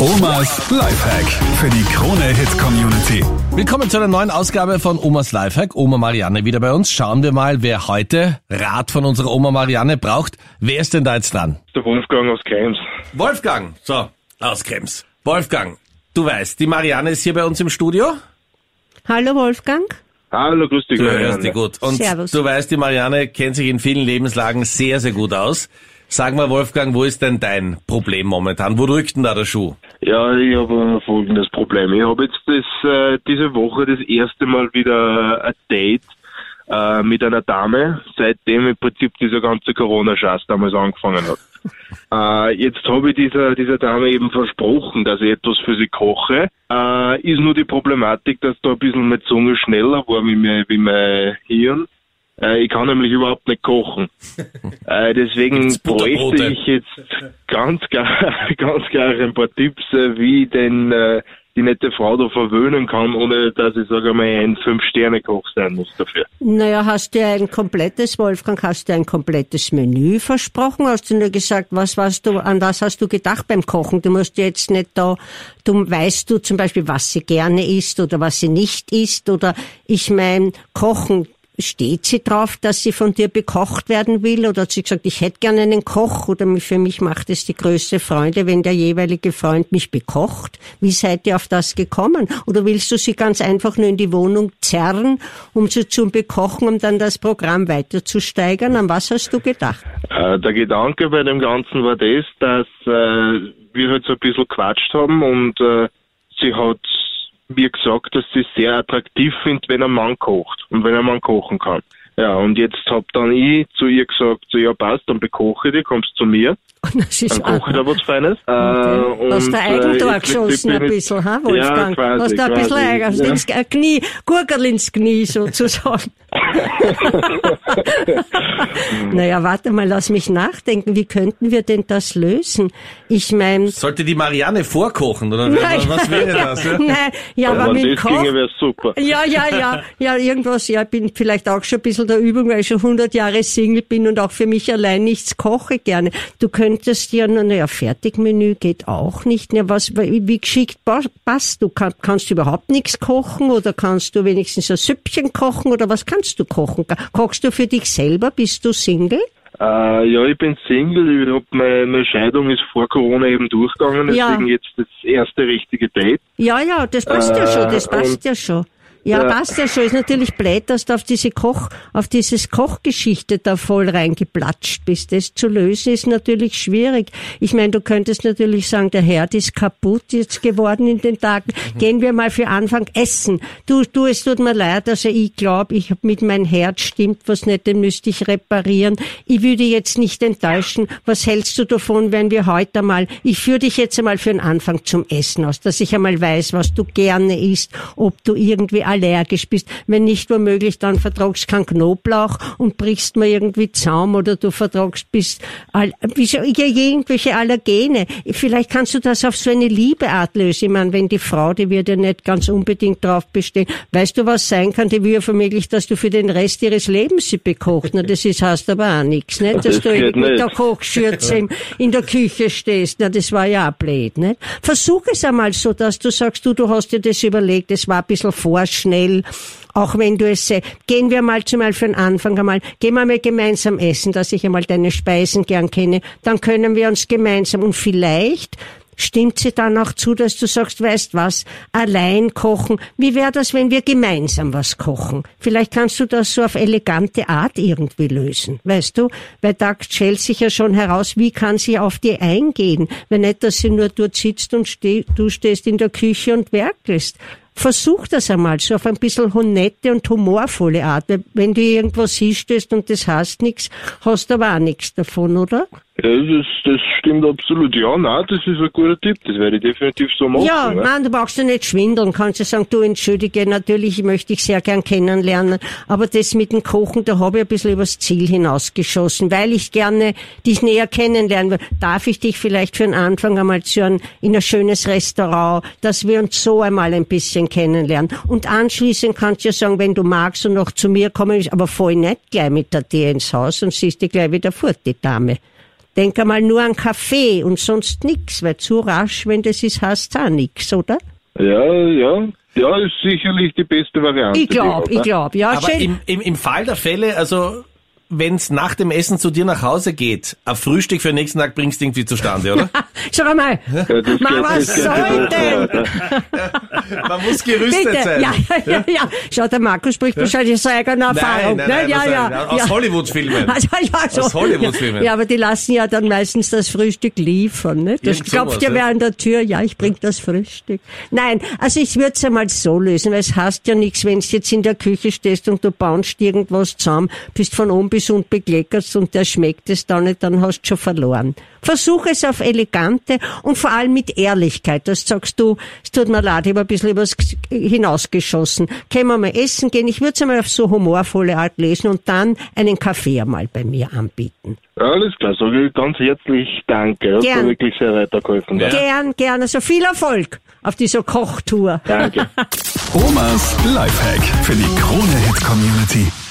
Omas Lifehack für die Krone Hit Community. Willkommen zu einer neuen Ausgabe von Omas Lifehack. Oma Marianne wieder bei uns. Schauen wir mal, wer heute Rat von unserer Oma Marianne braucht. Wer ist denn da jetzt dran? Der Wolfgang aus Krems. Wolfgang. So, aus Krems. Wolfgang, du weißt, die Marianne ist hier bei uns im Studio. Hallo Wolfgang. Hallo, grüß dich. Du Marianne. hörst die gut. Und Servus. du weißt, die Marianne kennt sich in vielen Lebenslagen sehr, sehr gut aus. Sag mal, Wolfgang, wo ist denn dein Problem momentan? Wo drückt denn da der Schuh? Ja, ich habe folgendes Problem. Ich habe jetzt das, äh, diese Woche das erste Mal wieder ein Date äh, mit einer Dame, seitdem im Prinzip dieser ganze Corona-Scheiß damals angefangen hat. Äh, jetzt habe ich dieser, dieser Dame eben versprochen, dass ich etwas für sie koche. Äh, ist nur die Problematik, dass da ein bisschen meine Zunge schneller war wie mein, wie mein Hirn. Äh, ich kann nämlich überhaupt nicht kochen. Äh, deswegen bräuchte ich jetzt ganz klar, ganz klar ein paar Tipps, äh, wie ich denn äh, die nette Frau da verwöhnen kann, ohne dass ich sage mal ein Fünf-Sterne-Koch sein muss dafür. Naja, hast du ein komplettes, Wolfgang, hast du ein komplettes Menü versprochen? Hast du nur gesagt, was warst du, an was hast du gedacht beim Kochen? Du musst jetzt nicht da, du weißt du zum Beispiel, was sie gerne isst oder was sie nicht isst oder ich mein, Kochen, steht sie drauf, dass sie von dir bekocht werden will oder hat sie gesagt, ich hätte gerne einen Koch oder für mich macht es die größte Freude, wenn der jeweilige Freund mich bekocht? Wie seid ihr auf das gekommen? Oder willst du sie ganz einfach nur in die Wohnung zerren, um sie zu bekochen, um dann das Programm weiter zu steigern? An was hast du gedacht? Äh, der Gedanke bei dem Ganzen war das, dass äh, wir halt so ein bisschen quatscht haben und äh, sie hat mir gesagt, dass sie es sehr attraktiv findet, wenn ein Mann kocht und wenn ein Mann kochen kann. Ja, und jetzt hab dann ich zu ihr gesagt, so, ja passt, dann bekoche ich dich, kommst zu mir, dann koche ich da was Feines. Äh, Okay. Hast und, du äh, Eigentor jetzt geschossen ein bisschen, ha, Wolfgang? Ja, quasi, hast du ein bisschen Eigen, hast ja. ins Knie, Gurgel ins Knie sozusagen. naja, warte mal, lass mich nachdenken. Wie könnten wir denn das lösen? Ich meine, Sollte die Marianne vorkochen, oder was, was wäre das? Ja? Nein, ja, aber Wenn mit dem das Koch. ginge, super. Ja, ja, ja, ja, irgendwas, ja, ich bin vielleicht auch schon ein bisschen der Übung, weil ich schon 100 Jahre Single bin und auch für mich allein nichts koche gerne. Du könntest ja, naja, Fertigmenü geht auch nicht. Ja, was, wie, geschickt pa- passt du? Kann, kannst du überhaupt nichts kochen oder kannst du wenigstens ein Süppchen kochen oder was kannst du kochen? Kochst du für dich selber? Bist du Single? Äh, ja, ich bin Single, ich hab meine, meine Scheidung ist vor Corona eben durchgegangen, Ja. deswegen jetzt das erste richtige Date. Ja, ja, das passt ja Äh, schon, das passt ja schon. Ja, Ja. passt ja schon. Ist natürlich blöd, dass du auf diese Koch, auf dieses Kochgeschichte da voll reingeplatscht bist. Das zu lösen ist natürlich schwierig. Ich meine, du könntest natürlich sagen, der Herd ist kaputt jetzt geworden in den Tagen. Gehen wir mal für Anfang essen. Du, du, es tut mir leid, also ich glaube, ich hab mit meinem Herd stimmt was nicht, den müsste ich reparieren. Ich würde jetzt nicht enttäuschen. Was hältst du davon, wenn wir heute einmal, ich führe dich jetzt einmal für den Anfang zum Essen aus, dass ich einmal weiß, was du gerne isst, ob du irgendwie allergisch bist. Wenn nicht womöglich, dann vertragst keinen Knoblauch und brichst mir irgendwie Zaum oder du vertragst bis, all, wieso, irgendwelche Allergene. Vielleicht kannst du das auf so eine Liebeart lösen. Ich meine, wenn die Frau, die wird ja nicht ganz unbedingt drauf bestehen. Weißt du, was sein kann? Die will ja vermöglich, dass du für den Rest ihres Lebens sie bekocht. Na, das ist, heißt aber auch nichts, nicht? Dass Das du mit nicht. der Kochschürze in der Küche stehst. Na, das war ja auch blöd, nicht? Versuch es einmal so, dass du sagst, du, du hast dir das überlegt, es war ein bisschen vorschnell. Auch wenn du es, se- gehen wir mal zumal für den Anfang einmal, gehen wir mal gemeinsam essen, dass ich einmal deine Speisen gern kenne, dann können wir uns gemeinsam und vielleicht Stimmt sie dann auch zu, dass du sagst, weißt was, allein kochen, wie wäre das, wenn wir gemeinsam was kochen? Vielleicht kannst du das so auf elegante Art irgendwie lösen, weißt du? Weil da stellt sich ja schon heraus, wie kann sie auf die eingehen, wenn nicht, dass sie nur dort sitzt und ste du stehst in der Küche und werkelst. Versuch das einmal so auf ein bisschen honette und humorvolle Art. Weil Wenn du irgendwo hinstehst und das hast nichts, hast du aber auch nichts davon, oder? Ja, das, das stimmt absolut. Ja, nein, das ist ein guter Tipp. Das werde ich definitiv so machen. Ja, ne? nein, du brauchst ja nicht schwindeln. Kannst du sagen, du entschuldige, natürlich möchte ich sehr gern kennenlernen, aber das mit dem Kochen, da habe ich ein bisschen übers Ziel hinausgeschossen, weil ich gerne dich näher kennenlernen will. Darf ich dich vielleicht für den Anfang einmal zu einem, in ein schönes Restaurant, dass wir uns so einmal ein bisschen kennenlernen. Und anschließend kannst du ja sagen, wenn du magst und noch zu mir kommen, aber voll nicht gleich mit der dir ins Haus und siehst dich gleich wieder fort, die Dame. Denk einmal nur an Kaffee und sonst nix, weil zu rasch, wenn das ist, hast auch nix, oder? Ja, ja. Ja, ist sicherlich die beste Variante. Ich glaub, die ich glaub, ja. Aber schön. im, im, im Fall der Fälle, also wenn's nach dem Essen zu dir nach Hause geht, ein Frühstück für den nächsten Tag bringst du irgendwie zustande, oder? Schau einmal, Ja, Mann, was soll denn? Man muss gerüstet Bitte, sein. ja, ja, ja, ja. Schau, der Markus spricht wahrscheinlich aus eigener Erfahrung. nein, nein, ne? ja, ja, sagen? Aus ja. Hollywood-Filmen. Also, ja, so. Aus Hollywood-Filmen. Ja, aber die lassen ja dann meistens das Frühstück liefern. Ne? Das Irgend klopft sowas, ja ja. wer an der Tür, ja, ich bring das Frühstück. Nein, also ich würde es einmal so lösen, weil es heißt ja nichts, wenn du jetzt in der Küche stehst und du baust irgendwas zusammen, bist von oben bis unten bekleckert und der schmeckt es dann nicht, dann hast du schon verloren. Versuch es auf elegante und vor allem mit Ehrlichkeit. Das sagst du, es tut mir leid, ich habe ein bisschen übers hinausgeschossen. Können wir mal essen gehen? Ich würde es einmal auf so humorvolle Art lesen und dann einen Kaffee einmal bei mir anbieten. Alles klar, sage ich ganz herzlich Danke. Hast Gern. mir wirklich sehr weitergeholfen. Ja. Gern, gern. Also viel Erfolg auf dieser Kochtour. Danke. Omas Lifehack für die Krone-Hit Community.